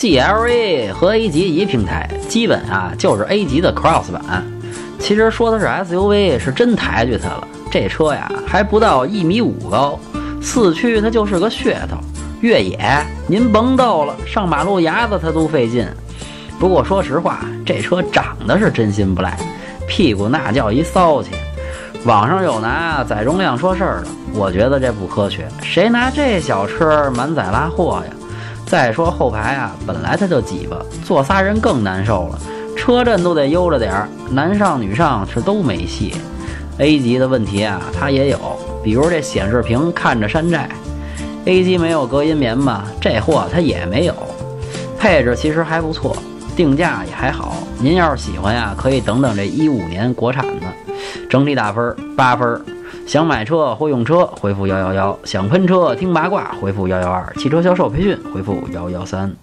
GLA 和 A 级一平台，基本啊就是 A 级的 Cross 版。其实说的是 SUV，是真抬举它了。这车呀还不到一米五高，四驱它就是个噱头。越野您甭逗了，上马路牙子它都费劲。不过说实话，这车长得是真心不赖，屁股那叫一骚气。网上有拿载重量说事儿的，我觉得这不科学。谁拿这小车满载拉货呀？再说后排啊，本来它就挤巴，坐仨人更难受了。车震都得悠着点儿，男上女上是都没戏。A 级的问题啊，它也有，比如这显示屏看着山寨。A 级没有隔音棉吧？这货它也没有。配置其实还不错，定价也还好。您要是喜欢呀，可以等等这一五年国产的。整体打分八分。想买车或用车，回复幺幺幺；想喷车听八卦，回复幺幺二；汽车销售培训，回复幺幺三。